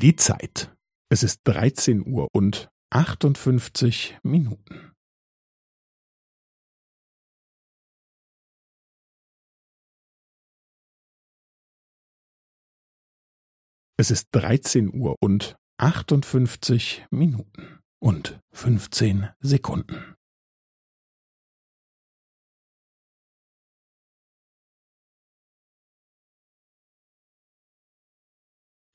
Die Zeit. Es ist 13 Uhr und 58 Minuten. Es ist 13 Uhr und 58 Minuten und 15 Sekunden.